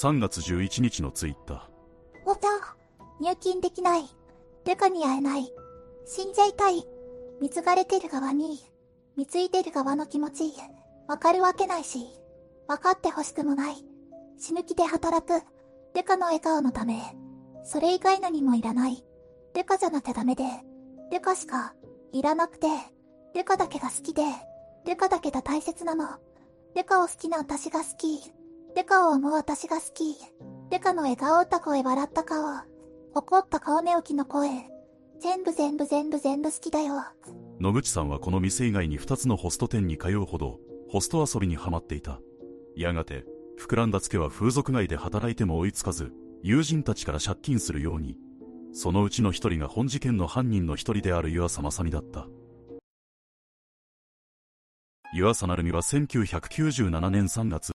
3月11日のツイッター。おた、入金できない。デカに会えない。死んじゃいたい。貢がれてる側に、貢いでる側の気持ち、わかるわけないし、わかってほしくもない。死ぬ気で働く。デカの笑顔のため、それ以外何もいらない。デカじゃなきゃダメで、デカしか、いらなくて、デカだけが好きで、デカだけが大切なの。デカを好きな私が好き。デカを思う私が好き。デカの笑顔った声笑った顔。怒った顔寝起きの声。全部全部全部全部好きだよ。野口さんはこの店以外に2つのホスト店に通うほど、ホスト遊びにはまっていた。やがて、膨らんだツケは風俗街で働いても追いつかず、友人たちから借金するように。そのうちの一人が本事件の犯人の一人である湯浅正美だった。湯浅成美は1997年3月、